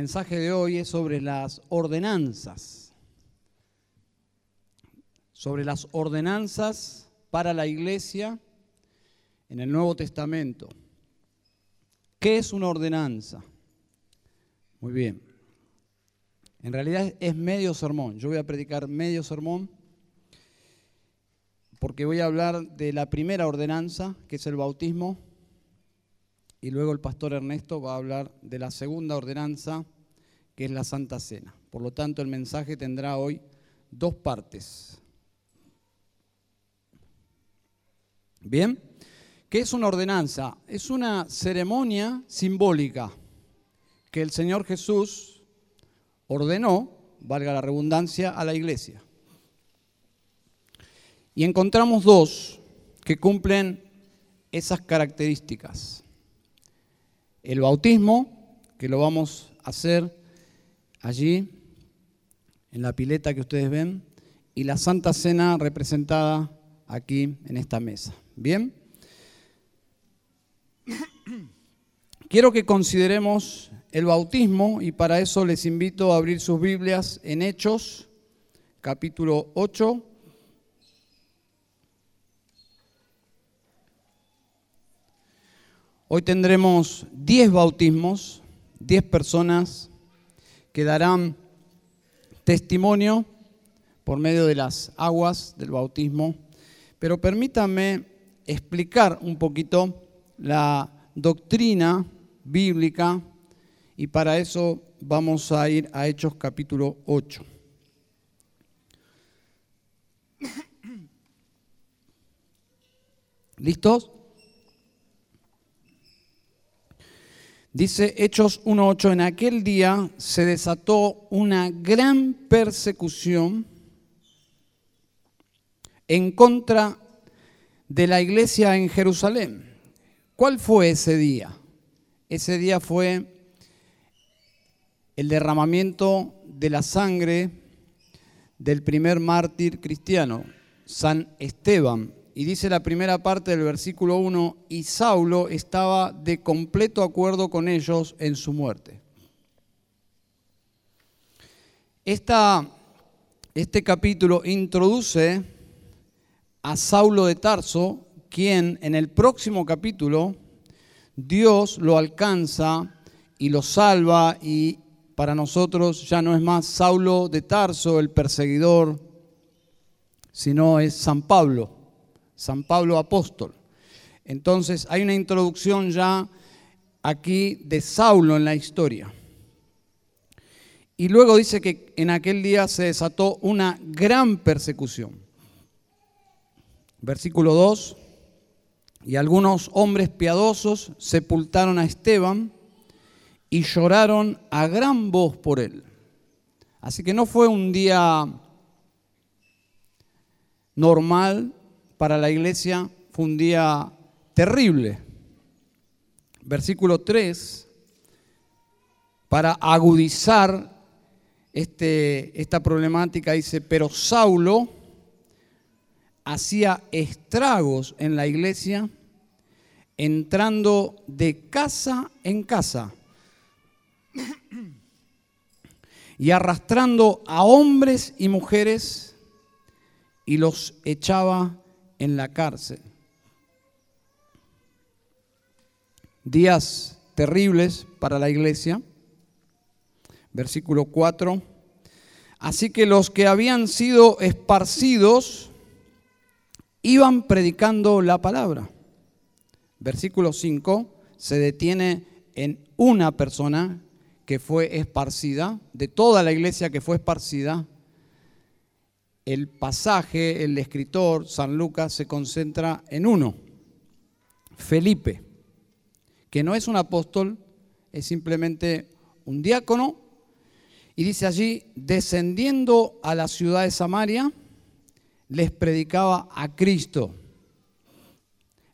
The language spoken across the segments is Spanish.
mensaje de hoy es sobre las ordenanzas, sobre las ordenanzas para la iglesia en el Nuevo Testamento. ¿Qué es una ordenanza? Muy bien. En realidad es medio sermón. Yo voy a predicar medio sermón porque voy a hablar de la primera ordenanza, que es el bautismo, y luego el pastor Ernesto va a hablar de la segunda ordenanza, que es la Santa Cena. Por lo tanto, el mensaje tendrá hoy dos partes. Bien, ¿qué es una ordenanza? Es una ceremonia simbólica que el Señor Jesús ordenó, valga la redundancia, a la iglesia. Y encontramos dos que cumplen esas características. El bautismo, que lo vamos a hacer allí, en la pileta que ustedes ven, y la Santa Cena representada aquí en esta mesa. ¿Bien? Quiero que consideremos el bautismo y para eso les invito a abrir sus Biblias en Hechos, capítulo 8. Hoy tendremos 10 bautismos, 10 personas que darán testimonio por medio de las aguas del bautismo, pero permítanme explicar un poquito la doctrina bíblica y para eso vamos a ir a Hechos capítulo 8. ¿Listos? Dice Hechos 1.8, en aquel día se desató una gran persecución en contra de la iglesia en Jerusalén. ¿Cuál fue ese día? Ese día fue el derramamiento de la sangre del primer mártir cristiano, San Esteban, y dice la primera parte del versículo 1, y Saulo estaba de completo acuerdo con ellos en su muerte. este capítulo introduce a Saulo de Tarso, quien en el próximo capítulo Dios lo alcanza y lo salva y para nosotros ya no es más Saulo de Tarso, el perseguidor, sino es San Pablo San Pablo apóstol. Entonces hay una introducción ya aquí de Saulo en la historia. Y luego dice que en aquel día se desató una gran persecución. Versículo 2, y algunos hombres piadosos sepultaron a Esteban y lloraron a gran voz por él. Así que no fue un día normal para la iglesia fue un día terrible. Versículo 3, para agudizar este, esta problemática, dice, pero Saulo hacía estragos en la iglesia, entrando de casa en casa y arrastrando a hombres y mujeres y los echaba en la cárcel. Días terribles para la iglesia. Versículo 4. Así que los que habían sido esparcidos iban predicando la palabra. Versículo 5 se detiene en una persona que fue esparcida, de toda la iglesia que fue esparcida, el pasaje, el escritor, San Lucas, se concentra en uno, Felipe, que no es un apóstol, es simplemente un diácono, y dice allí, descendiendo a la ciudad de Samaria, les predicaba a Cristo,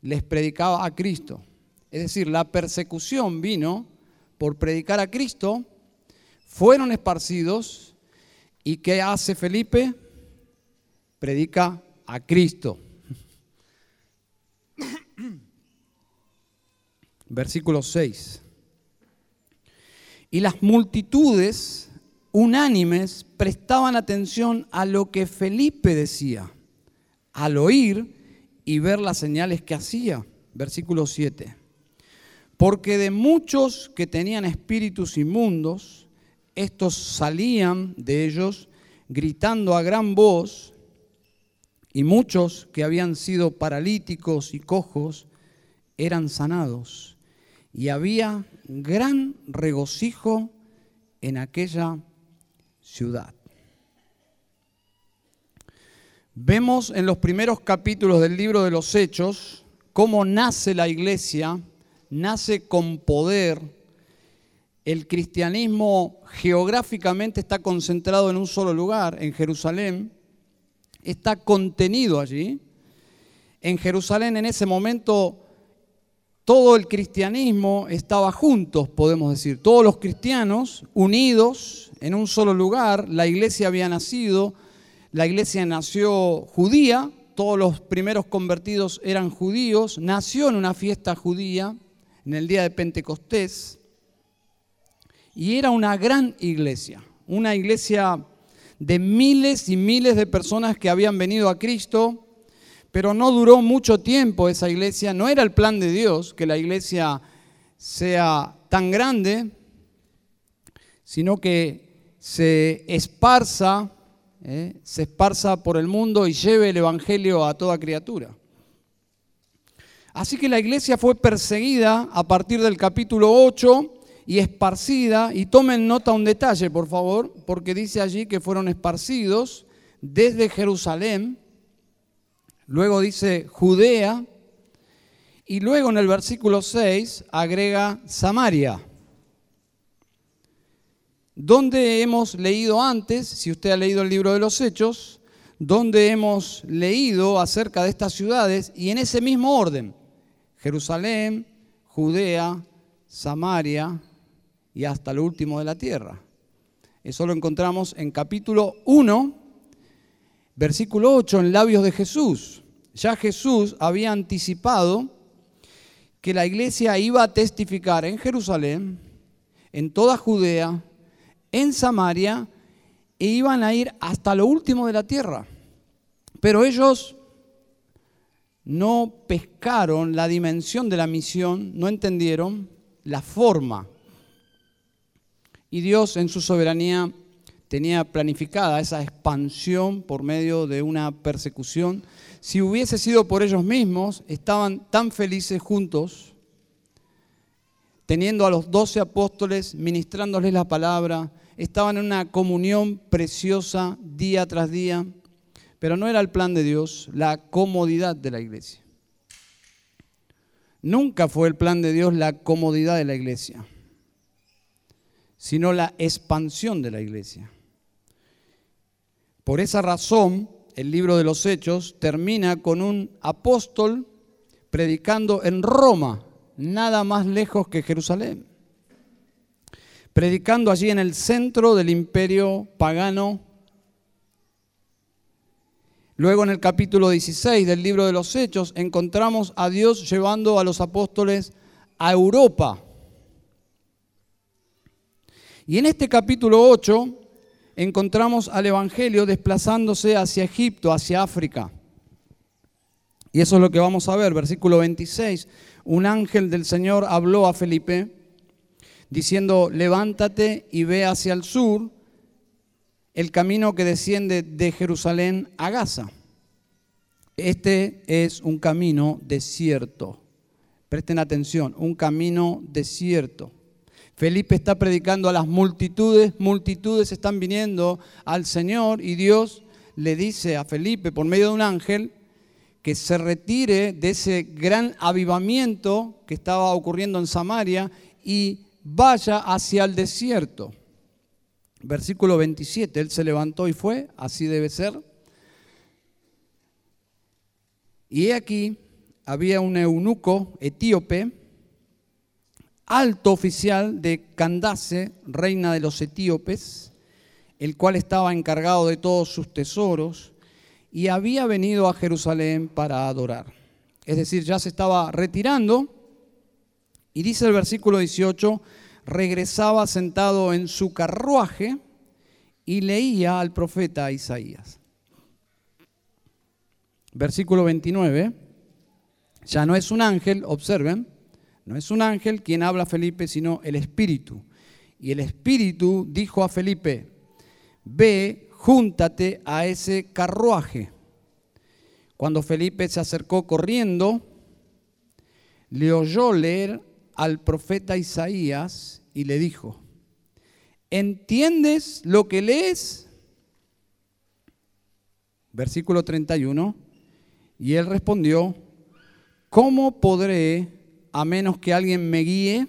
les predicaba a Cristo. Es decir, la persecución vino por predicar a Cristo, fueron esparcidos, ¿y qué hace Felipe? Predica a Cristo. Versículo 6. Y las multitudes unánimes prestaban atención a lo que Felipe decía, al oír y ver las señales que hacía. Versículo 7. Porque de muchos que tenían espíritus inmundos, estos salían de ellos gritando a gran voz, y muchos que habían sido paralíticos y cojos eran sanados. Y había gran regocijo en aquella ciudad. Vemos en los primeros capítulos del libro de los Hechos cómo nace la iglesia, nace con poder. El cristianismo geográficamente está concentrado en un solo lugar, en Jerusalén, está contenido allí. En Jerusalén en ese momento todo el cristianismo estaba juntos, podemos decir, todos los cristianos unidos en un solo lugar, la iglesia había nacido, la iglesia nació judía, todos los primeros convertidos eran judíos, nació en una fiesta judía, en el día de Pentecostés, y era una gran iglesia, una iglesia de miles y miles de personas que habían venido a Cristo, pero no duró mucho tiempo esa iglesia, no era el plan de Dios que la iglesia sea tan grande, sino que se esparza, eh, se esparza por el mundo y lleve el Evangelio a toda criatura. Así que la iglesia fue perseguida a partir del capítulo 8 y esparcida, y tomen nota un detalle, por favor, porque dice allí que fueron esparcidos desde Jerusalén, Luego dice Judea y luego en el versículo 6 agrega Samaria. Donde hemos leído antes, si usted ha leído el libro de los Hechos, donde hemos leído acerca de estas ciudades y en ese mismo orden, Jerusalén, Judea, Samaria y hasta lo último de la tierra. Eso lo encontramos en capítulo 1 Versículo 8, en labios de Jesús. Ya Jesús había anticipado que la iglesia iba a testificar en Jerusalén, en toda Judea, en Samaria, e iban a ir hasta lo último de la tierra. Pero ellos no pescaron la dimensión de la misión, no entendieron la forma. Y Dios en su soberanía tenía planificada esa expansión por medio de una persecución. Si hubiese sido por ellos mismos, estaban tan felices juntos, teniendo a los doce apóstoles, ministrándoles la palabra, estaban en una comunión preciosa día tras día, pero no era el plan de Dios la comodidad de la iglesia. Nunca fue el plan de Dios la comodidad de la iglesia, sino la expansión de la iglesia. Por esa razón, el libro de los Hechos termina con un apóstol predicando en Roma, nada más lejos que Jerusalén. Predicando allí en el centro del imperio pagano. Luego en el capítulo 16 del libro de los Hechos encontramos a Dios llevando a los apóstoles a Europa. Y en este capítulo 8 encontramos al Evangelio desplazándose hacia Egipto, hacia África. Y eso es lo que vamos a ver, versículo 26. Un ángel del Señor habló a Felipe diciendo, levántate y ve hacia el sur el camino que desciende de Jerusalén a Gaza. Este es un camino desierto. Presten atención, un camino desierto. Felipe está predicando a las multitudes, multitudes están viniendo al Señor y Dios le dice a Felipe por medio de un ángel que se retire de ese gran avivamiento que estaba ocurriendo en Samaria y vaya hacia el desierto. Versículo 27, él se levantó y fue, así debe ser. Y he aquí, había un eunuco etíope, alto oficial de Candace, reina de los etíopes, el cual estaba encargado de todos sus tesoros y había venido a Jerusalén para adorar. Es decir, ya se estaba retirando y dice el versículo 18, regresaba sentado en su carruaje y leía al profeta Isaías. Versículo 29, ya no es un ángel, observen, no es un ángel quien habla a Felipe, sino el Espíritu. Y el Espíritu dijo a Felipe, ve, júntate a ese carruaje. Cuando Felipe se acercó corriendo, le oyó leer al profeta Isaías y le dijo, ¿entiendes lo que lees? Versículo 31. Y él respondió, ¿cómo podré a menos que alguien me guíe?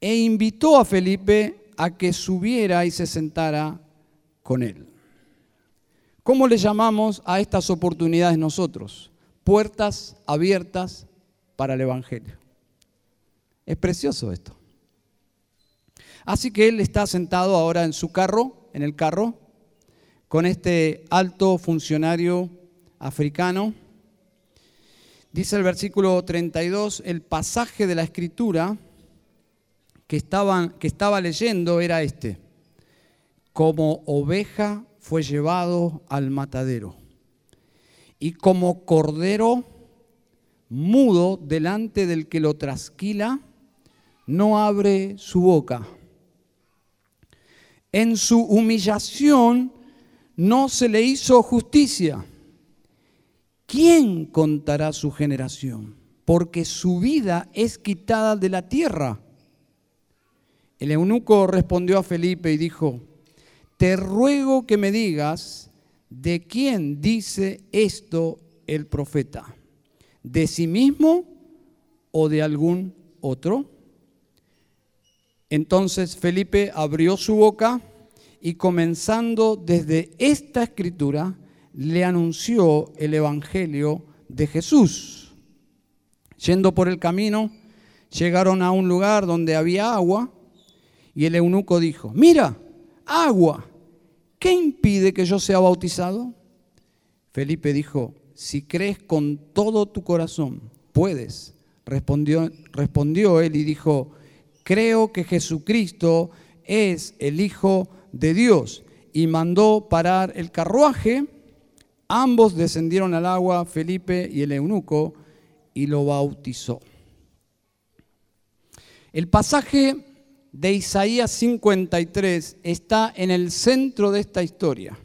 E invitó a Felipe a que subiera y se sentara con él. ¿Cómo le llamamos a estas oportunidades nosotros? Puertas abiertas para el Evangelio. Es precioso esto. Así que él está sentado ahora en su carro, en el carro, con este alto funcionario africano. Dice el versículo 32, el pasaje de la escritura que, que estaba leyendo era este. Como oveja fue llevado al matadero y como cordero mudo delante del que lo trasquila, no abre su boca en su humillación no se le hizo justicia. ¿Quién contará su generación? Porque su vida es quitada de la tierra. El eunuco respondió a Felipe y dijo, te ruego que me digas de quién dice esto el profeta, de sí mismo o de algún otro. Entonces Felipe abrió su boca y comenzando desde esta escritura, le anunció el Evangelio de Jesús. Yendo por el camino, llegaron a un lugar donde había agua y el eunuco dijo, mira, agua, ¿qué impide que yo sea bautizado? Felipe dijo, si crees con todo tu corazón, puedes. Respondió, él y dijo, creo que Jesucristo es el Hijo de Dios. Y mandó parar el carruaje. Ambos descendieron al agua, Felipe y el eunuco, y lo bautizó. El pasaje de Isaías 53 está en el centro de esta historia.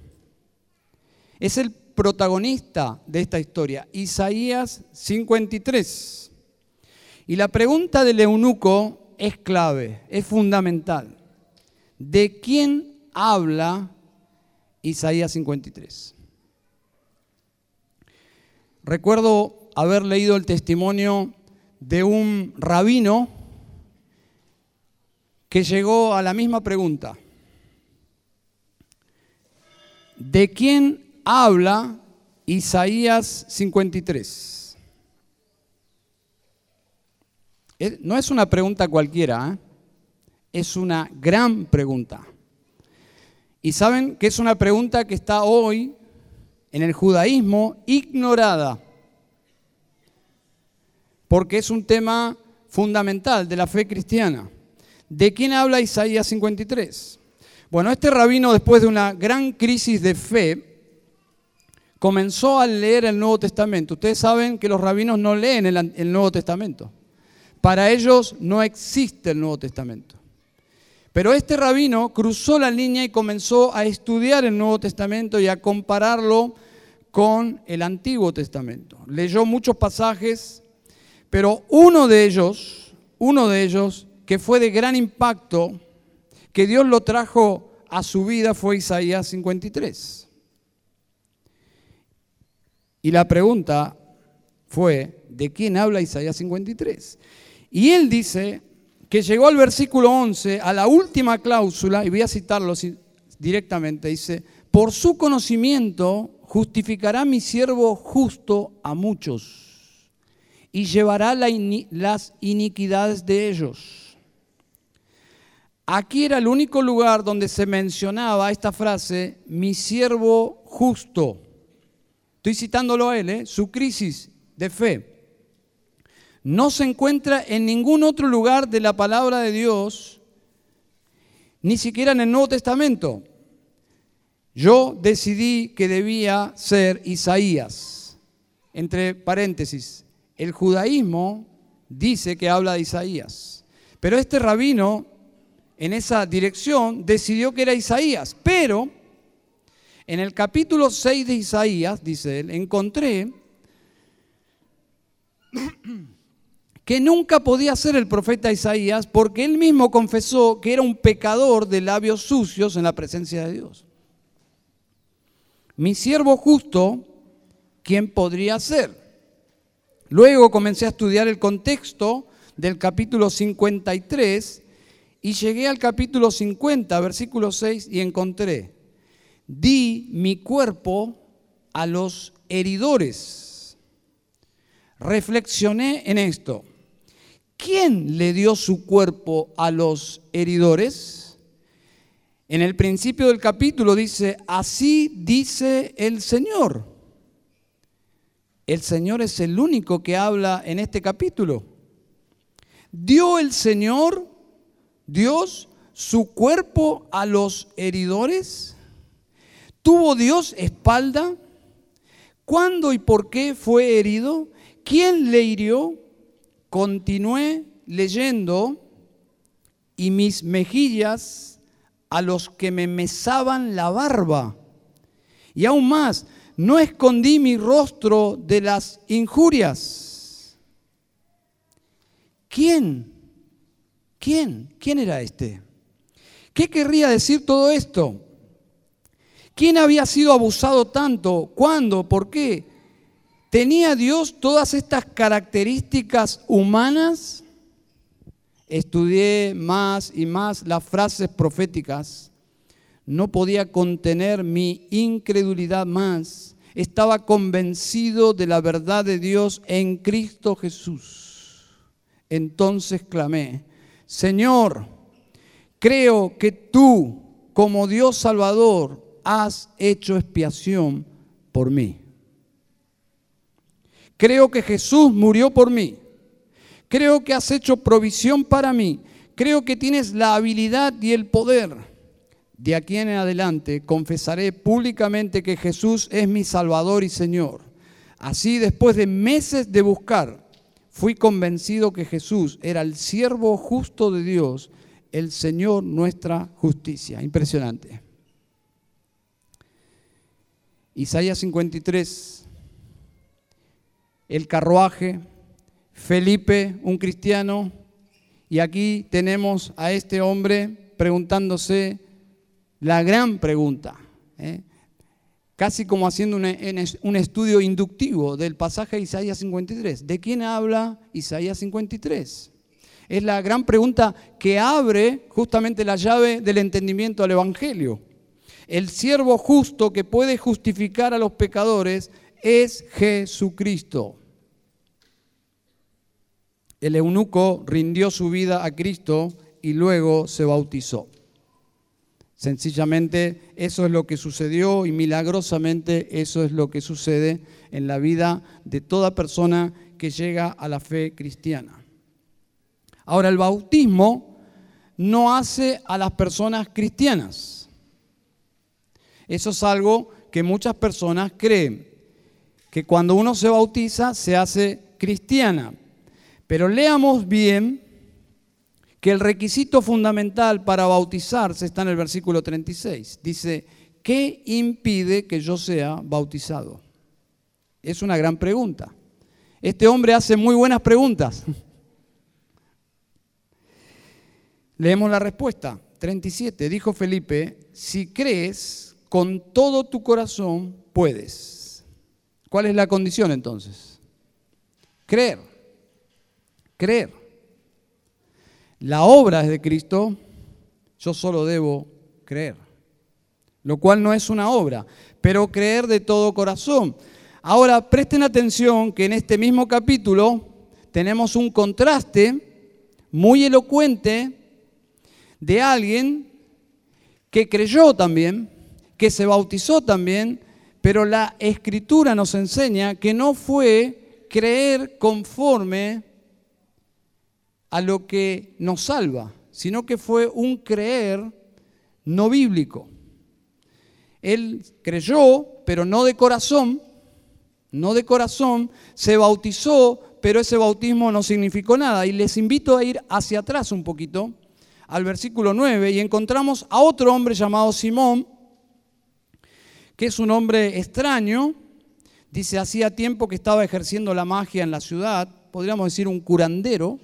Es el protagonista de esta historia, Isaías 53. Y la pregunta del eunuco es clave, es fundamental. ¿De quién habla Isaías 53? Recuerdo haber leído el testimonio de un rabino que llegó a la misma pregunta. ¿De quién habla Isaías 53? No es una pregunta cualquiera, ¿eh? es una gran pregunta. Y saben que es una pregunta que está hoy en el judaísmo ignorada, porque es un tema fundamental de la fe cristiana. ¿De quién habla Isaías 53? Bueno, este rabino después de una gran crisis de fe, comenzó a leer el Nuevo Testamento. Ustedes saben que los rabinos no leen el, Nuevo Testamento. Para ellos no existe el Nuevo Testamento. Pero este rabino cruzó la línea y comenzó a estudiar el Nuevo Testamento y a compararlo con el Antiguo Testamento. Leyó muchos pasajes, pero uno de ellos, uno de ellos que fue de gran impacto, que Dios lo trajo a su vida fue Isaías 53. Y la pregunta fue, ¿de quién habla Isaías 53? Y él dice que llegó al versículo 11, a la última cláusula, y voy a citarlo directamente, dice, por su conocimiento justificará mi siervo justo a muchos y llevará las iniquidades de ellos. Aquí era el único lugar donde se mencionaba esta frase, mi siervo justo. Estoy citándolo a él, ¿eh? su crisis de fe. No se encuentra en ningún otro lugar de la palabra de Dios, ni siquiera en el Nuevo Testamento. Yo decidí que debía ser Isaías. Entre paréntesis, el judaísmo dice que habla de Isaías, pero este rabino en esa dirección decidió que era Isaías, pero en el capítulo 6 de Isaías, dice él, encontré que nunca podía ser el profeta Isaías porque él mismo confesó que era un pecador de labios sucios en la presencia de Dios. Mi siervo justo, ¿quién podría ser? Luego comencé a estudiar el contexto del capítulo 53 y llegué al capítulo 50, versículo 6, y encontré, di mi cuerpo a los heridores. Reflexioné en esto. ¿Quién le dio su cuerpo a los heridores? En el principio del capítulo dice, así dice el Señor. El Señor es el único que habla en este capítulo. ¿Dio el Señor, Dios, su cuerpo a los heridores? ¿Tuvo Dios espalda? ¿Cuándo y por qué fue herido? ¿Quién le hirió? Continué leyendo y mis mejillas a los que me mesaban la barba. Y aún más, no escondí mi rostro de las injurias. ¿Quién? ¿Quién? ¿Quién era este? ¿Qué querría decir todo esto? ¿Quién había sido abusado tanto? ¿Cuándo? ¿Por qué? ¿Tenía Dios todas estas características humanas? Estudié más y más las frases proféticas. No podía contener mi incredulidad más. Estaba convencido de la verdad de Dios en Cristo Jesús. Entonces clamé, Señor, creo que tú, como Dios Salvador, has hecho expiación por mí. Creo que Jesús murió por mí. Creo que has hecho provisión para mí. Creo que tienes la habilidad y el poder. De aquí en adelante confesaré públicamente que Jesús es mi Salvador y Señor. Así, después de meses de buscar, fui convencido que Jesús era el siervo justo de Dios, el Señor nuestra justicia. Impresionante. Isaías 53 el carruaje, Felipe, un cristiano, y aquí tenemos a este hombre preguntándose la gran pregunta, ¿eh? casi como haciendo un, estudio inductivo del pasaje de Isaías 53. ¿De quién habla Isaías 53? Es la gran pregunta que abre justamente la llave del entendimiento al Evangelio. El siervo justo que puede justificar a los pecadores es Jesucristo. El eunuco rindió su vida a Cristo y luego se bautizó. Sencillamente eso es lo que sucedió y milagrosamente eso es lo que sucede en la vida de toda persona que llega a la fe cristiana. Ahora, el bautismo no hace a las personas cristianas. Eso es algo que muchas personas creen que cuando uno se bautiza se hace cristiana. Pero leamos bien que el requisito fundamental para bautizarse está en el versículo 36. Dice, ¿qué impide que yo sea bautizado? Es una gran pregunta. Este hombre hace muy buenas preguntas. Leemos la respuesta. 37. Dijo Felipe, si crees con todo tu corazón, puedes. ¿Cuál es la condición entonces? Creer. Creer. La obra es de Cristo, yo solo debo creer. Lo cual no es una obra, pero creer de todo corazón. Ahora, presten atención que en este mismo capítulo tenemos un contraste muy elocuente de alguien que creyó también, que se bautizó también, pero la escritura nos enseña que no fue creer conforme a lo que nos salva, sino que fue un creer no bíblico. Él creyó, pero no de corazón, no de corazón, se bautizó, pero ese bautismo no significó nada. Y les invito a ir hacia atrás un poquito, al versículo 9, y encontramos a otro hombre llamado Simón, que es un hombre extraño, dice, hacía tiempo que estaba ejerciendo la magia en la ciudad, podríamos decir un curandero,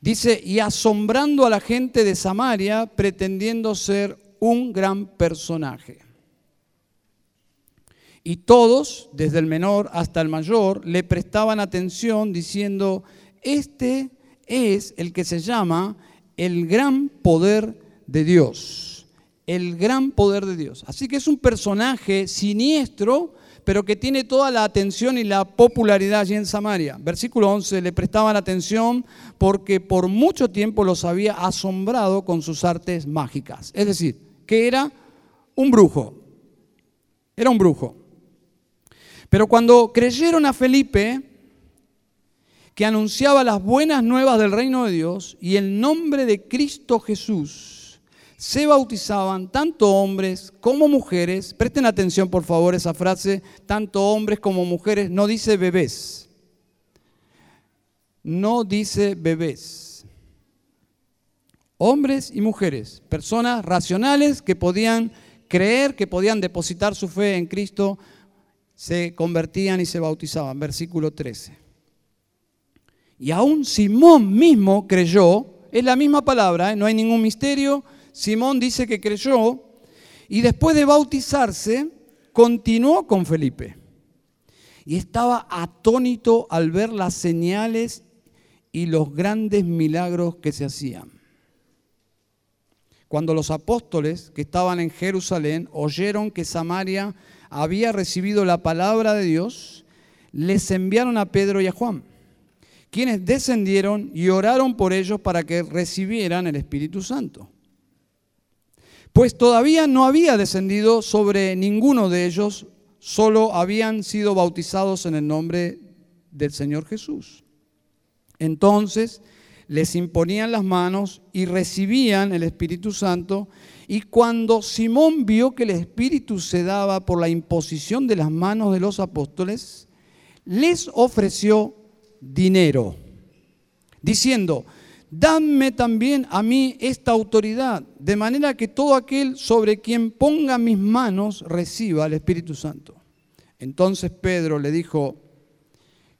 dice, y asombrando a la gente de Samaria, pretendiendo ser un gran personaje. Y todos, desde el menor hasta el mayor, le prestaban atención diciendo, este es el que se llama el gran poder de Dios. El gran poder de Dios. Así que es un personaje siniestro, pero que tiene toda la atención y la popularidad allí en Samaria. Versículo 11, le prestaban atención porque por mucho tiempo los había asombrado con sus artes mágicas. Es decir, que era un brujo. Era un brujo. Pero cuando creyeron a Felipe, que anunciaba las buenas nuevas del reino de Dios y el nombre de Cristo Jesús, se bautizaban tanto hombres como mujeres. Presten atención por favor esa frase, tanto hombres como mujeres, no dice bebés. No dice bebés. Hombres y mujeres, personas racionales que podían creer, que podían depositar su fe en Cristo se convertían y se bautizaban. Versículo 13. Y aún Simón mismo creyó, es la misma palabra, ¿eh? no hay ningún misterio. Simón dice que creyó y después de bautizarse continuó con Felipe. Y estaba atónito al ver las señales y los grandes milagros que se hacían. Cuando los apóstoles que estaban en Jerusalén oyeron que Samaria había recibido la palabra de Dios, les enviaron a Pedro y a Juan, quienes descendieron y oraron por ellos para que recibieran el Espíritu Santo. Pues todavía no había descendido sobre ninguno de ellos, solo habían sido bautizados en el nombre del Señor Jesús. Entonces les imponían las manos y recibían el Espíritu Santo y cuando Simón vio que el Espíritu se daba por la imposición de las manos de los apóstoles, les ofreció dinero, diciendo, dame también a mí esta autoridad, de manera que todo aquel sobre quien ponga mis manos reciba el Espíritu Santo. Entonces Pedro le dijo,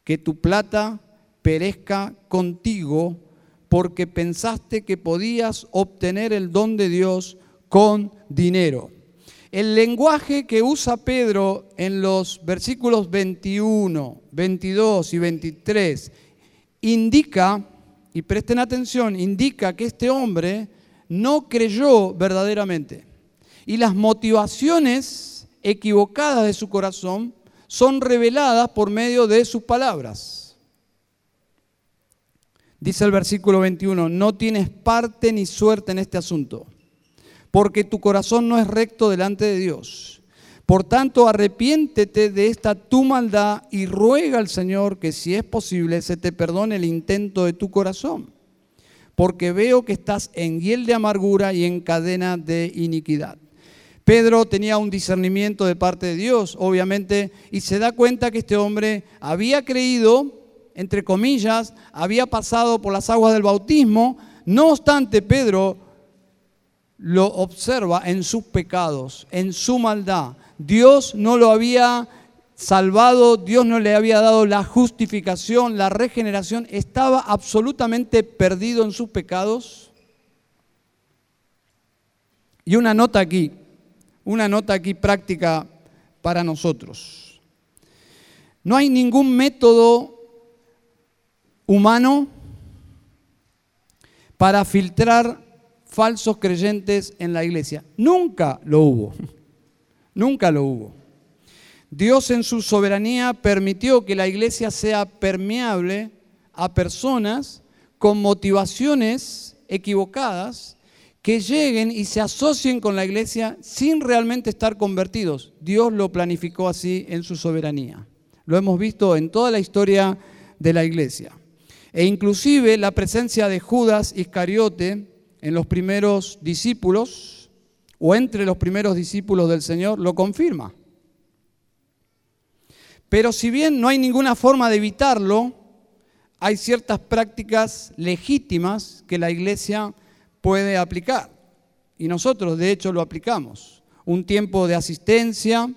que tu plata perezca contigo porque pensaste que podías obtener el don de Dios con dinero. El lenguaje que usa Pedro en los versículos 21, 22 y 23 indica, y presten atención, indica que este hombre no creyó verdaderamente. Y las motivaciones equivocadas de su corazón son reveladas por medio de sus palabras. Dice el versículo 21, no tienes parte ni suerte en este asunto porque tu corazón no es recto delante de Dios. Por tanto, arrepiéntete de esta tu maldad y ruega al Señor que si es posible se te perdone el intento de tu corazón, porque veo que estás en hiel de amargura y en cadena de iniquidad. Pedro tenía un discernimiento de parte de Dios, obviamente, y se da cuenta que este hombre había creído, entre comillas, había pasado por las aguas del bautismo, no obstante, Pedro lo observa en sus pecados, en su maldad. Dios no lo había salvado, Dios no le había dado la justificación, la regeneración, estaba absolutamente perdido en sus pecados. Y una nota aquí, una nota aquí práctica para nosotros. No hay ningún método humano para filtrar falsos creyentes en la iglesia. Nunca lo hubo. Nunca lo hubo. Dios en su soberanía permitió que la iglesia sea permeable a personas con motivaciones equivocadas que lleguen y se asocien con la iglesia sin realmente estar convertidos. Dios lo planificó así en su soberanía. Lo hemos visto en toda la historia de la iglesia. E inclusive la presencia de Judas Iscariote en los primeros discípulos o entre los primeros discípulos del Señor lo confirma. Pero si bien no hay ninguna forma de evitarlo, hay ciertas prácticas legítimas que la iglesia puede aplicar. Y nosotros, de hecho, lo aplicamos. Un tiempo de asistencia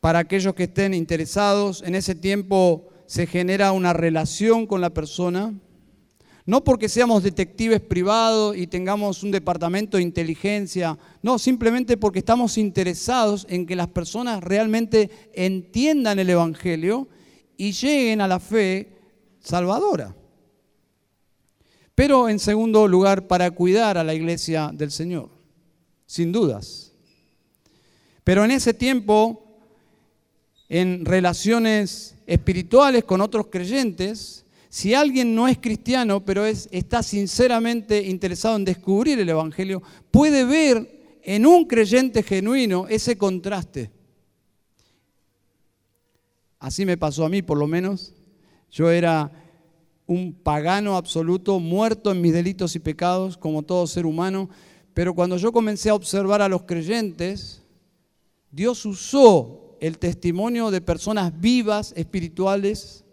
para aquellos que estén interesados. En ese tiempo se genera una relación con la persona. No porque seamos detectives privados y tengamos un departamento de inteligencia, no, simplemente porque estamos interesados en que las personas realmente entiendan el Evangelio y lleguen a la fe salvadora. Pero en segundo lugar, para cuidar a la iglesia del Señor, sin dudas. Pero en ese tiempo, en relaciones espirituales con otros creyentes, si alguien no es cristiano, pero es, está sinceramente interesado en descubrir el Evangelio, puede ver en un creyente genuino ese contraste. Así me pasó a mí, por lo menos. Yo era un pagano absoluto, muerto en mis delitos y pecados, como todo ser humano. Pero cuando yo comencé a observar a los creyentes, Dios usó el testimonio de personas vivas, espirituales,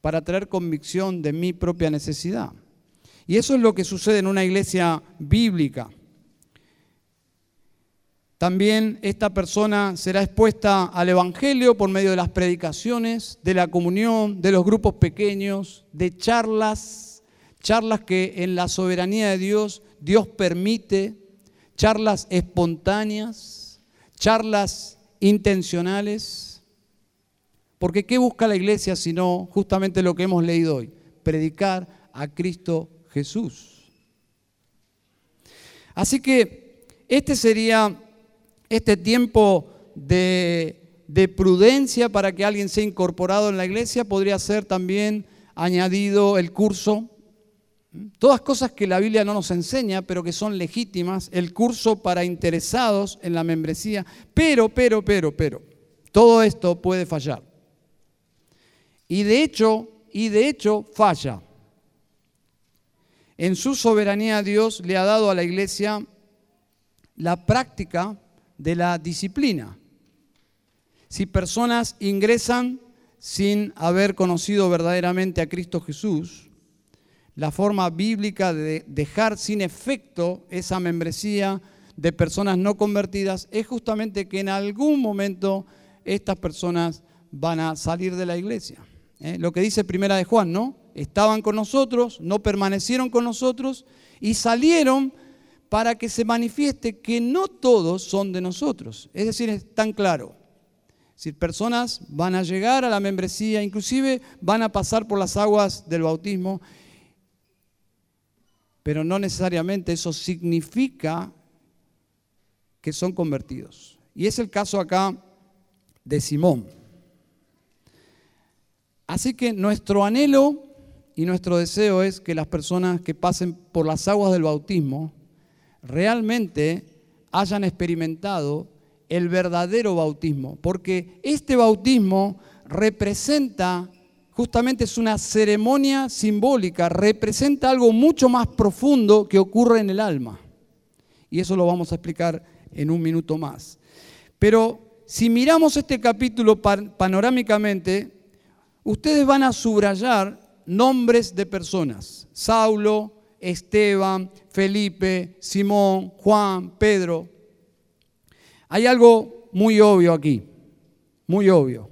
para traer convicción de mi propia necesidad. Y eso es lo que sucede en una iglesia bíblica. También esta persona será expuesta al Evangelio por medio de las predicaciones, de la comunión, de los grupos pequeños, de charlas, charlas que en la soberanía de Dios Dios permite, charlas espontáneas, charlas intencionales. Porque ¿qué busca la iglesia sino justamente lo que hemos leído hoy? Predicar a Cristo Jesús. Así que este sería este tiempo de, de prudencia para que alguien sea incorporado en la iglesia. Podría ser también añadido el curso. Todas cosas que la Biblia no nos enseña, pero que son legítimas. El curso para interesados en la membresía. Pero, pero, pero, pero, todo esto puede fallar. Y de hecho, y de hecho falla. En su soberanía Dios le ha dado a la iglesia la práctica de la disciplina. Si personas ingresan sin haber conocido verdaderamente a Cristo Jesús, la forma bíblica de dejar sin efecto esa membresía de personas no convertidas es justamente que en algún momento estas personas van a salir de la iglesia. ¿Eh? lo que dice Primera de Juan, ¿no? Estaban con nosotros, no permanecieron con nosotros y salieron para que se manifieste que no todos son de nosotros. Es decir, es tan claro. Si personas van a llegar a la membresía, inclusive van a pasar por las aguas del bautismo, pero no necesariamente eso significa que son convertidos. Y es el caso acá de Simón. Así que nuestro anhelo y nuestro deseo es que las personas que pasen por las aguas del bautismo realmente hayan experimentado el verdadero bautismo, porque este bautismo representa, justamente es una ceremonia simbólica, representa algo mucho más profundo que ocurre en el alma. Y eso lo vamos a explicar en un minuto más. Pero si miramos este capítulo panorámicamente, ustedes van a subrayar nombres de personas. Saulo, Esteban, Felipe, Simón, Juan, Pedro. Hay algo muy obvio aquí, muy obvio,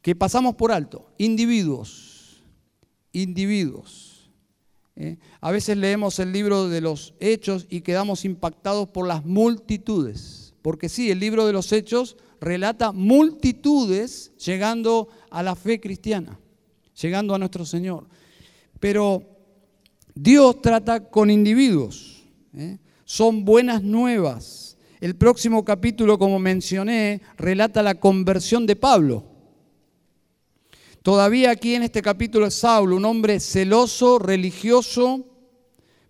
que pasamos por alto. Individuos, individuos. ¿eh? A veces leemos el libro de los hechos y quedamos impactados por las multitudes, porque sí, el libro de los hechos relata multitudes llegando a la fe cristiana, llegando a nuestro Señor. Pero Dios trata con individuos, ¿eh? son buenas nuevas. El próximo capítulo, como mencioné, relata la conversión de Pablo. Todavía aquí en este capítulo es Saulo, un hombre celoso, religioso,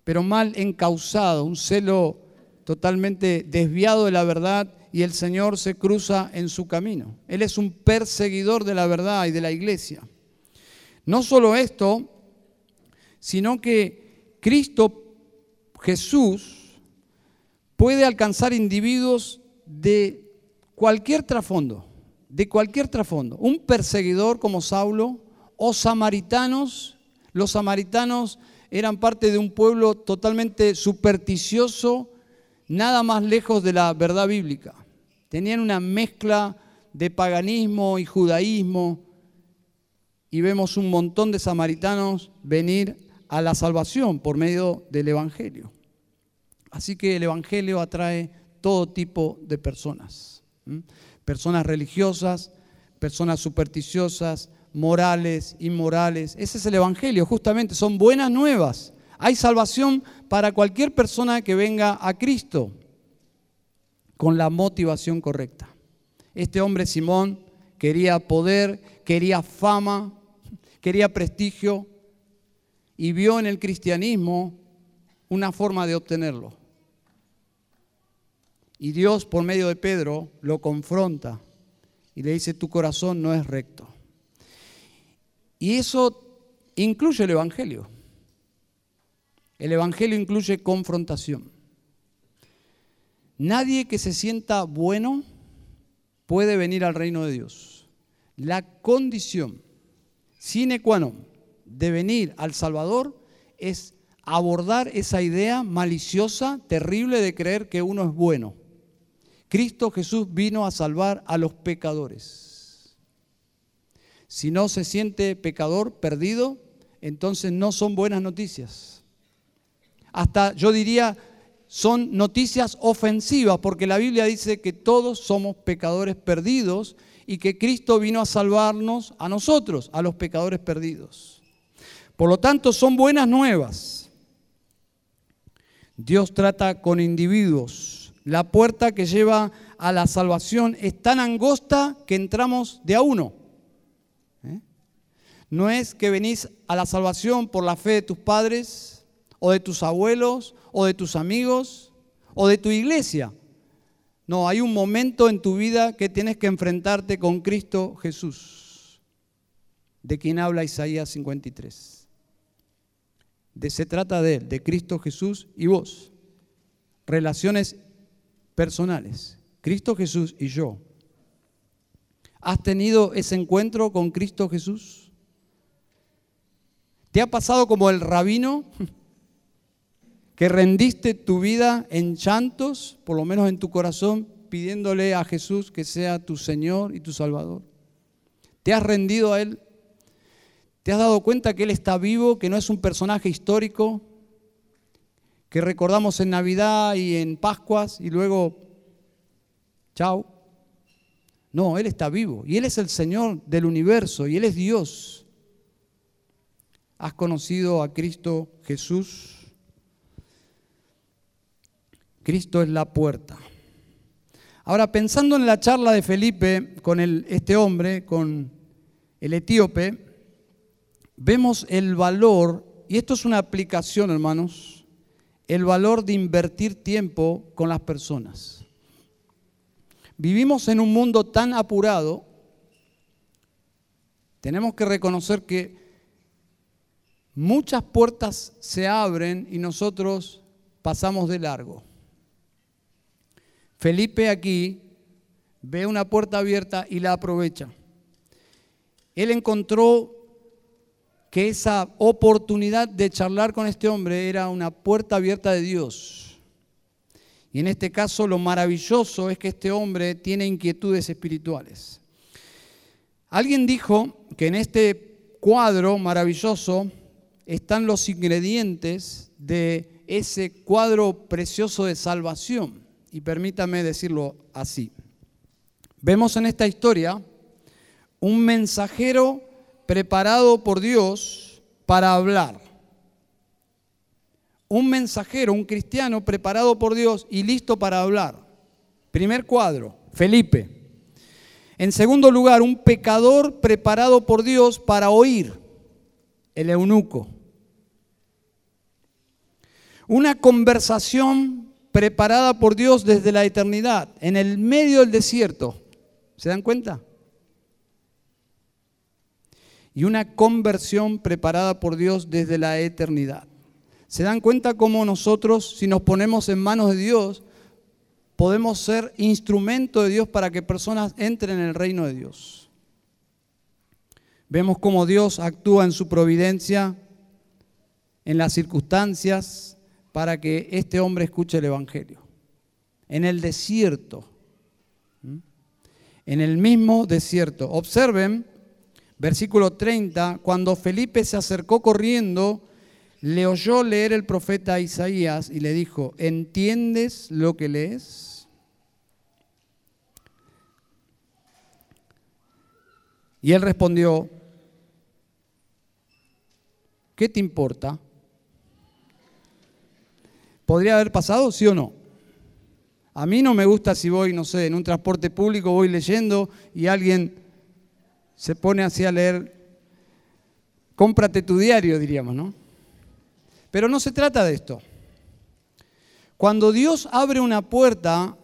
pero mal encausado, un celo totalmente desviado de la verdad y el Señor se cruza en su camino. Él es un perseguidor de la verdad y de la iglesia. No solo esto, sino que Cristo Jesús puede alcanzar individuos de cualquier trasfondo, de cualquier trasfondo. Un perseguidor como Saulo o samaritanos. Los samaritanos eran parte de un pueblo totalmente supersticioso, nada más lejos de la verdad bíblica. Tenían una mezcla de paganismo y judaísmo y vemos un montón de samaritanos venir a la salvación por medio del Evangelio. Así que el Evangelio atrae todo tipo de personas. Personas religiosas, personas supersticiosas, morales, inmorales. Ese es el Evangelio, justamente, son buenas nuevas. Hay salvación para cualquier persona que venga a Cristo con la motivación correcta. Este hombre Simón quería poder, quería fama, quería prestigio y vio en el cristianismo una forma de obtenerlo. Y Dios por medio de Pedro lo confronta y le dice, tu corazón no es recto. Y eso incluye el Evangelio. El Evangelio incluye confrontación. Nadie que se sienta bueno puede venir al reino de Dios. La condición sine qua non de venir al Salvador es abordar esa idea maliciosa, terrible de creer que uno es bueno. Cristo Jesús vino a salvar a los pecadores. Si no se siente pecador, perdido, entonces no son buenas noticias. Hasta yo diría, son noticias ofensivas, porque la Biblia dice que todos somos pecadores perdidos y que Cristo vino a salvarnos a nosotros, a los pecadores perdidos. Por lo tanto, son buenas nuevas. Dios trata con individuos. La puerta que lleva a la salvación es tan angosta que entramos de a uno. No es que venís a la salvación por la fe de tus padres o de tus abuelos o de tus amigos o de tu iglesia. No, hay un momento en tu vida que tienes que enfrentarte con Cristo Jesús, de quien habla Isaías 53. De, se trata de él, de Cristo Jesús y vos. Relaciones personales, Cristo Jesús y yo. ¿Has tenido ese encuentro con Cristo Jesús? ¿Te ha pasado como el rabino que rendiste tu vida en llantos, por lo menos en tu corazón, pidiéndole a Jesús que sea tu Señor y tu Salvador? ¿Te has rendido a Él? ¿Te has dado cuenta que Él está vivo, que no es un personaje histórico, que recordamos en Navidad y en Pascuas y luego, chao? No, Él está vivo y Él es el Señor del universo y Él es Dios has conocido a Cristo Jesús. Cristo es la puerta. Ahora, pensando en la charla de Felipe con este hombre, con el etíope, vemos el valor, y esto es una aplicación, hermanos, el valor de invertir tiempo con las personas. Vivimos en un mundo tan apurado, tenemos que reconocer que muchas puertas se abren y nosotros pasamos de largo. Felipe aquí ve una puerta abierta y la aprovecha. Él encontró que esa oportunidad de charlar con este hombre era una puerta abierta de Dios. Y en este caso lo maravilloso es que este hombre tiene inquietudes espirituales. Alguien dijo que en este cuadro maravilloso están los ingredientes de ese cuadro precioso de salvación. Y permítame decirlo así. Vemos en esta historia un mensajero preparado por Dios para hablar. Un mensajero, un cristiano preparado por Dios y listo para hablar. Primer cuadro, Felipe. En segundo lugar, un pecador preparado por Dios para oír el eunuco. Una conversación preparada por Dios desde la eternidad, en el medio del desierto. ¿Se dan cuenta? y una conversión preparada por Dios desde la eternidad. ¿Se dan cuenta cómo nosotros, si nos ponemos en manos de Dios, podemos ser instrumento de Dios para que personas entren en el reino de Dios? Vemos cómo Dios actúa en su providencia, en las circunstancias, para que este hombre escuche el Evangelio. En el desierto, en el mismo desierto. Observen, versículo 30, cuando Felipe se acercó corriendo, le oyó leer el profeta Isaías y le dijo, ¿entiendes lo que lees? Y él respondió, ¿qué te importa? ¿Podría haber pasado, sí o no? A mí no me gusta si voy, no sé, en un transporte público, voy leyendo y alguien se pone así a leer, cómprate tu diario, diríamos, ¿no? Pero no se trata de esto. Cuando Dios abre una puerta,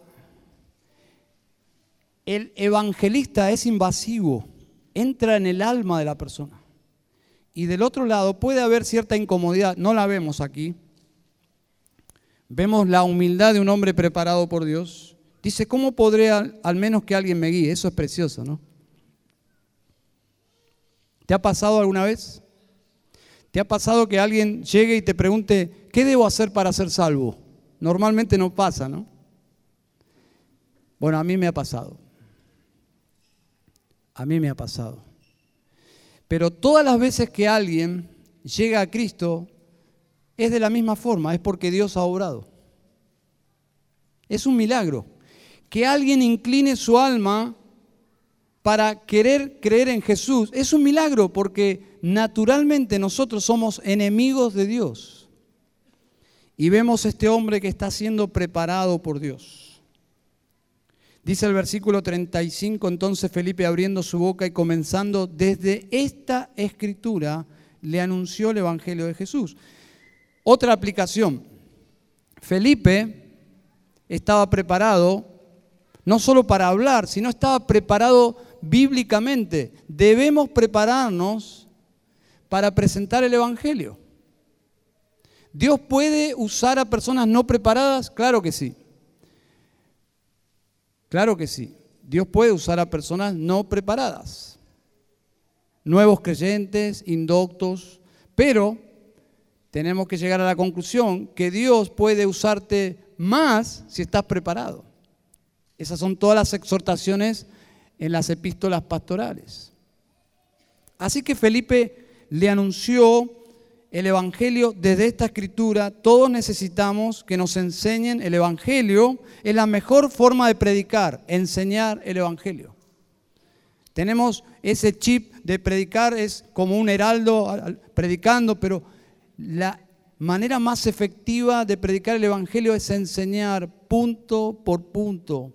el evangelista es invasivo, entra en el alma de la persona. Y del otro lado puede haber cierta incomodidad, no la vemos aquí. Vemos la humildad de un hombre preparado por Dios. Dice, ¿cómo podré al, menos que alguien me guíe? Eso es precioso, ¿no? ¿Te ha pasado alguna vez? ¿Te ha pasado que alguien llegue y te pregunte, ¿qué debo hacer para ser salvo? Normalmente no pasa, ¿no? Bueno, a mí me ha pasado. A mí me ha pasado. Pero todas las veces que alguien llega a Cristo, es de la misma forma, es porque Dios ha obrado. Es un milagro. Que alguien incline su alma para querer creer en Jesús es un milagro porque naturalmente nosotros somos enemigos de Dios. Y vemos este hombre que está siendo preparado por Dios. Dice el versículo 35, entonces Felipe abriendo su boca y comenzando desde esta escritura, le anunció el Evangelio de Jesús. Otra aplicación. Felipe estaba preparado no solo para hablar, sino estaba preparado bíblicamente. Debemos prepararnos para presentar el Evangelio. ¿Dios puede usar a personas no preparadas? Claro que sí. Claro que sí. Dios puede usar a personas no preparadas. Nuevos creyentes, indoctos, pero tenemos que llegar a la conclusión que Dios puede usarte más si estás preparado. Esas son todas las exhortaciones en las epístolas pastorales. Así que Felipe le anunció el Evangelio desde esta escritura. Todos necesitamos que nos enseñen el Evangelio. Es la mejor forma de predicar, enseñar el Evangelio. Tenemos ese chip de predicar, es como un heraldo predicando, pero la manera más efectiva de predicar el Evangelio es enseñar punto por punto,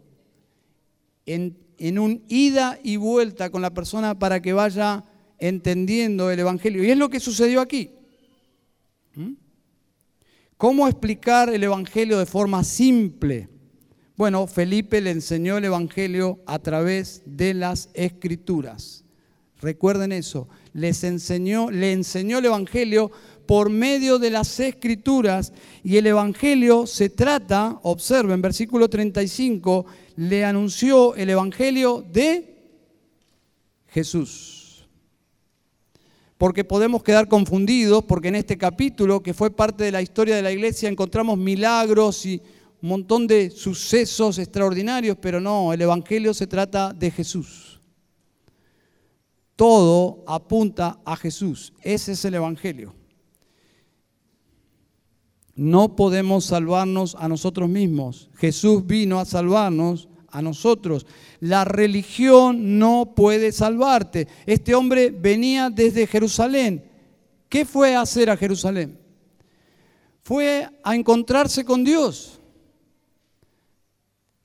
en, un ida y vuelta con la persona para que vaya entendiendo el Evangelio. Y es lo que sucedió aquí. ¿Mm? ¿Cómo explicar el Evangelio de forma simple? Bueno, Felipe le enseñó el Evangelio a través de las Escrituras. Recuerden eso. Les enseñó, le enseñó el Evangelio por medio de las escrituras y el Evangelio se trata, observen, versículo 35, le anunció el Evangelio de Jesús. Porque podemos quedar confundidos, porque en este capítulo, que fue parte de la historia de la iglesia, encontramos milagros y un montón de sucesos extraordinarios, pero no, el Evangelio se trata de Jesús. Todo apunta a Jesús. Ese es el Evangelio. No podemos salvarnos a nosotros mismos. Jesús vino a salvarnos a nosotros. La religión no puede salvarte. Este hombre venía desde Jerusalén. ¿Qué fue a hacer a Jerusalén? Fue a encontrarse con Dios.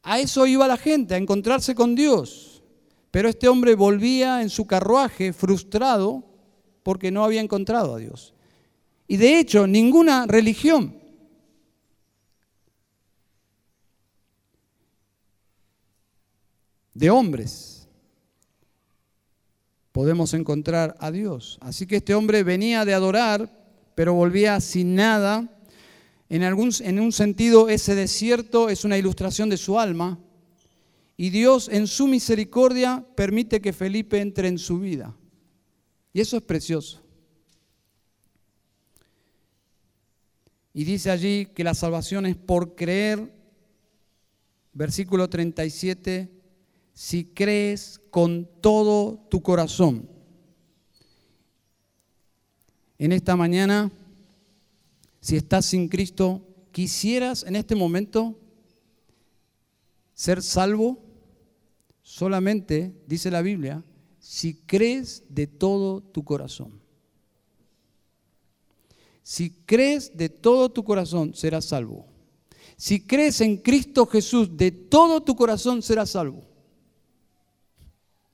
A eso iba la gente, a encontrarse con Dios. Pero este hombre volvía en su carruaje frustrado porque no había encontrado a Dios. Y de hecho, ninguna religión de hombres podemos encontrar a Dios. Así que este hombre venía de adorar, pero volvía sin nada. En, algún, en un sentido, ese desierto es una ilustración de su alma. Y Dios en su misericordia permite que Felipe entre en su vida. Y eso es precioso. Y dice allí que la salvación es por creer, versículo 37, si crees con todo tu corazón. En esta mañana, si estás sin Cristo, quisieras en este momento ser salvo, solamente, dice la Biblia, si crees de todo tu corazón. Si crees de todo tu corazón, serás salvo. Si crees en Cristo Jesús de todo tu corazón, serás salvo.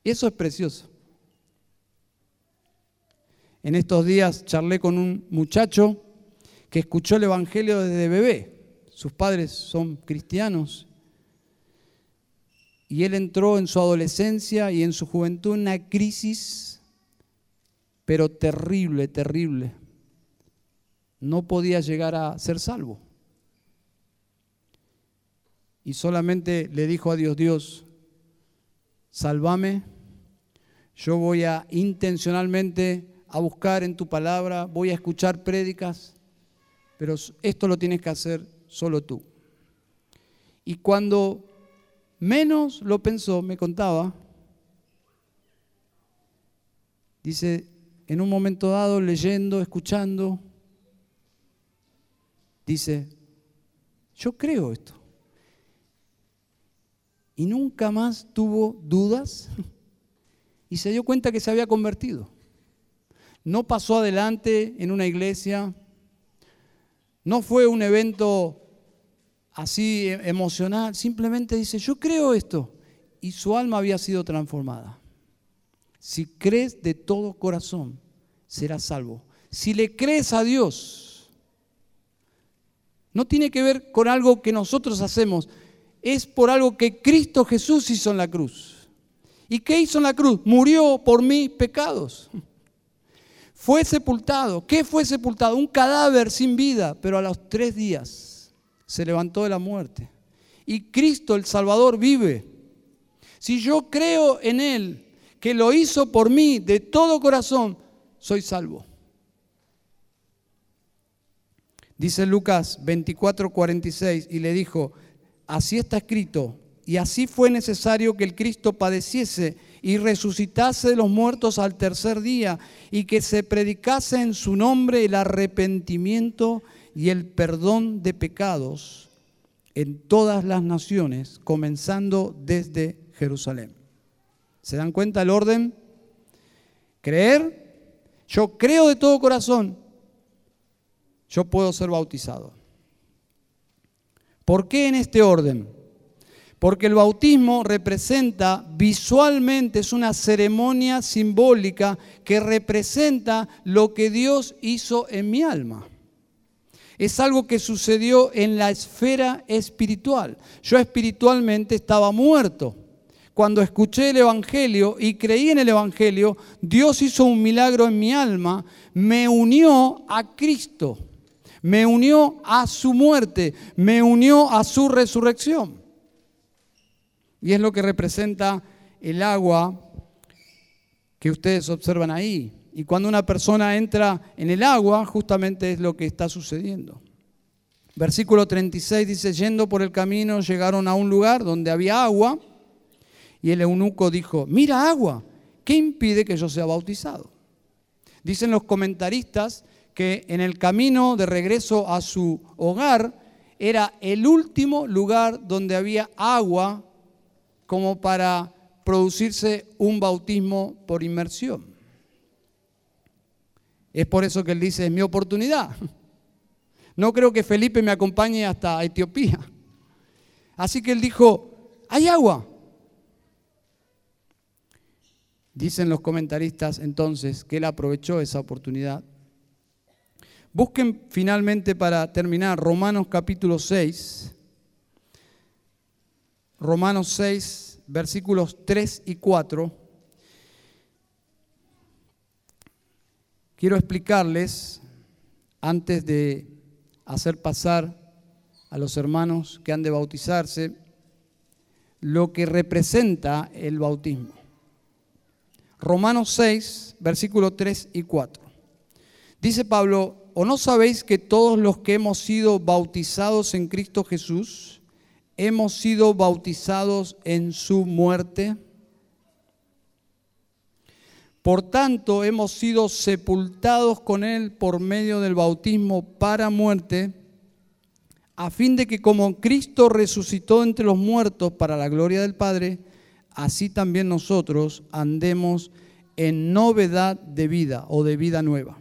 Eso es precioso. En estos días charlé con un muchacho que escuchó el Evangelio desde bebé. Sus padres son cristianos. Y él entró en su adolescencia y en su juventud en una crisis, pero terrible, terrible no podía llegar a ser salvo. Y solamente le dijo a Dios, Dios, sálvame, yo voy a intencionalmente a buscar en tu palabra, voy a escuchar prédicas, pero esto lo tienes que hacer solo tú. Y cuando menos lo pensó, me contaba, dice, en un momento dado, leyendo, escuchando, dice, yo creo esto. Y nunca más tuvo dudas y se dio cuenta que se había convertido. No pasó adelante en una iglesia, no fue un evento así emocional, simplemente dice, yo creo esto. Y su alma había sido transformada. Si crees de todo corazón, serás salvo. Si le crees a Dios, no tiene que ver con algo que nosotros hacemos, es por algo que Cristo Jesús hizo en la cruz. ¿Y qué hizo en la cruz? Murió por mis pecados. Fue sepultado. ¿Qué fue sepultado? Un cadáver sin vida, pero a los tres días se levantó de la muerte. Y Cristo el Salvador vive. Si yo creo en Él, que lo hizo por mí de todo corazón, soy salvo. Dice Lucas 24, 46, y le dijo, así está escrito, y así fue necesario que el Cristo padeciese y resucitase de los muertos al tercer día, y que se predicase en su nombre el arrepentimiento y el perdón de pecados en todas las naciones, comenzando desde Jerusalén. ¿Se dan cuenta el orden? Creer, yo creo de todo corazón, yo puedo ser bautizado. ¿Por qué en este orden? Porque el bautismo representa visualmente, es una ceremonia simbólica que representa lo que Dios hizo en mi alma. Es algo que sucedió en la esfera espiritual. Yo espiritualmente estaba muerto. Cuando escuché el Evangelio y creí en el Evangelio, Dios hizo un milagro en mi alma, me unió a Cristo me unió a su muerte, me unió a su resurrección. Y es lo que representa el agua que ustedes observan ahí. Y cuando una persona entra en el agua, justamente es lo que está sucediendo. Versículo 36 dice, yendo por el camino llegaron a un lugar donde había agua y el eunuco dijo, mira agua, ¿qué impide que yo sea bautizado? Dicen los comentaristas que en el camino de regreso a su hogar era el último lugar donde había agua como para producirse un bautismo por inmersión. Es por eso que él dice, es mi oportunidad. No creo que Felipe me acompañe hasta Etiopía. Así que él dijo, hay agua. Dicen los comentaristas entonces que él aprovechó esa oportunidad Busquen finalmente para terminar Romanos capítulo 6. Romanos 6, versículos 3 y 4. quiero explicarles, antes de hacer pasar a los hermanos que han de bautizarse, lo que representa el bautismo. Romanos 6, versículos 3 y 4. Dice Pablo, ¿o no sabéis que todos los que hemos sido bautizados en Cristo Jesús, hemos sido bautizados en su muerte? Por tanto, hemos sido sepultados con Él por medio del bautismo para muerte, a fin de que como Cristo resucitó entre los muertos para la gloria del Padre, así también nosotros andemos en novedad de vida o de vida nueva.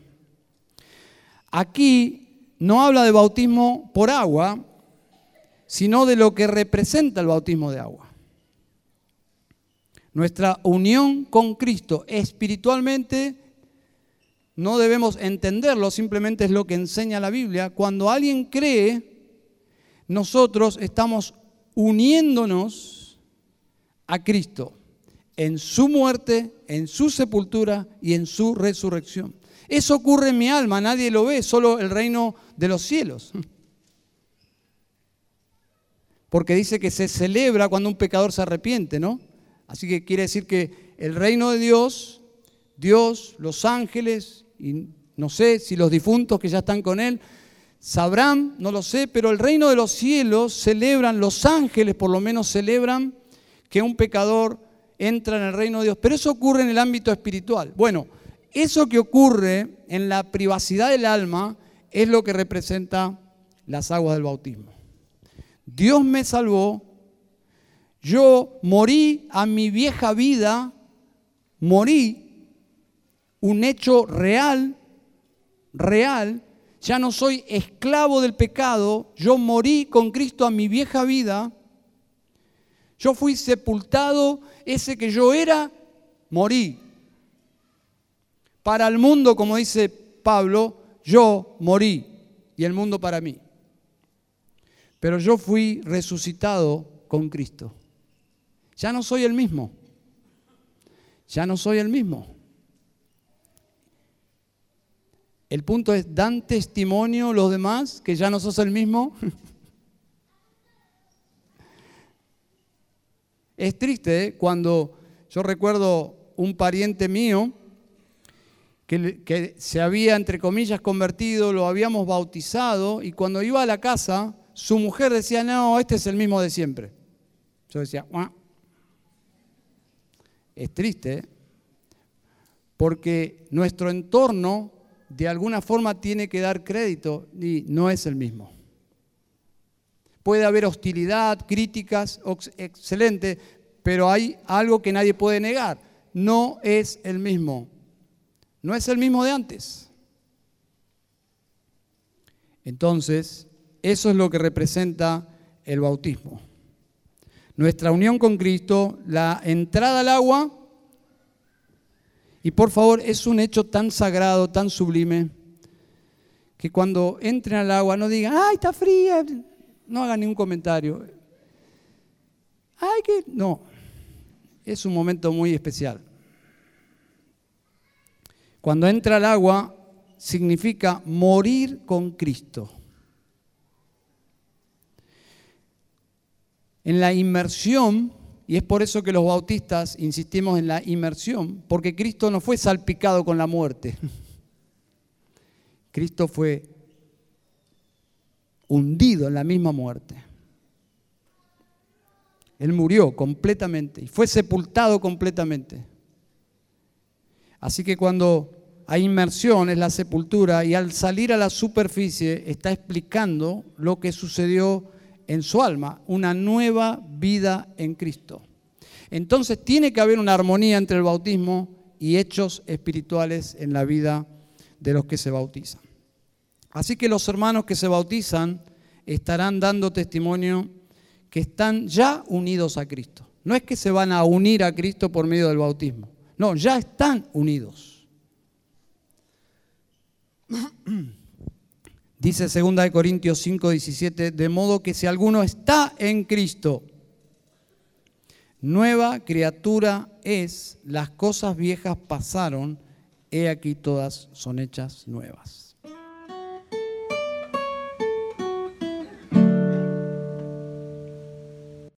Aquí no habla de bautismo por agua, sino de lo que representa el bautismo de agua. Nuestra unión con Cristo espiritualmente no debemos entenderlo, simplemente es lo que enseña la Biblia. Cuando alguien cree, nosotros estamos uniéndonos a Cristo en su muerte, en su sepultura y en su resurrección. Eso ocurre en mi alma, nadie lo ve, solo el reino de los cielos. Porque dice que se celebra cuando un pecador se arrepiente, ¿no? Así que quiere decir que el reino de Dios, Dios, los ángeles, y no sé si los difuntos que ya están con Él, sabrán, no lo sé, pero el reino de los cielos celebran, los ángeles por lo menos celebran que un pecador entra en el reino de Dios. Pero eso ocurre en el ámbito espiritual. Bueno, eso que ocurre en la privacidad del alma es lo que representa las aguas del bautismo. Dios me salvó, yo morí a mi vieja vida, morí un hecho real, real, ya no soy esclavo del pecado, yo morí con Cristo a mi vieja vida, yo fui sepultado, ese que yo era, morí. Para el mundo, como dice Pablo, yo morí y el mundo para mí. Pero yo fui resucitado con Cristo. Ya no soy el mismo. Ya no soy el mismo. El punto es, ¿dan testimonio los demás que ya no sos el mismo? es triste ¿eh? cuando yo recuerdo un pariente mío que, que, se había, entre comillas, convertido, lo habíamos bautizado y cuando iba a la casa, su mujer decía, no, este es el mismo de siempre. Yo decía, es triste, porque nuestro entorno de alguna forma tiene que dar crédito y no es el mismo. Puede haber hostilidad, críticas, excelente, pero hay algo que nadie puede negar. No es el mismo. No es el mismo de antes. Entonces, eso es lo que representa el bautismo nuestra unión con Cristo, la entrada al agua, y por favor, es un hecho tan sagrado, tan sublime, que cuando entren al agua no digan, ay, está fría, no hagan ningún comentario. Ay, que... No, es un momento muy especial. Cuando entra al agua, significa morir con Cristo. En la inmersión, y es por eso que los bautistas insistimos en la inmersión, porque Cristo no fue salpicado con la muerte. Cristo fue hundido en la misma muerte. Él murió completamente y fue sepultado completamente. Así que cuando hay inmersión es la sepultura y al salir a la superficie está explicando lo que sucedió en su alma, una nueva vida en Cristo. Entonces tiene que haber una armonía entre el bautismo y hechos espirituales en la vida de los que se bautizan. Así que los hermanos que se bautizan estarán dando testimonio que están ya unidos a Cristo. No es que se van a unir a Cristo por medio del bautismo. No, ya están unidos. Dice 2 Corintios 5, 17, de modo que si alguno está en Cristo, nueva criatura es, las cosas viejas pasaron, he aquí todas son hechas nuevas.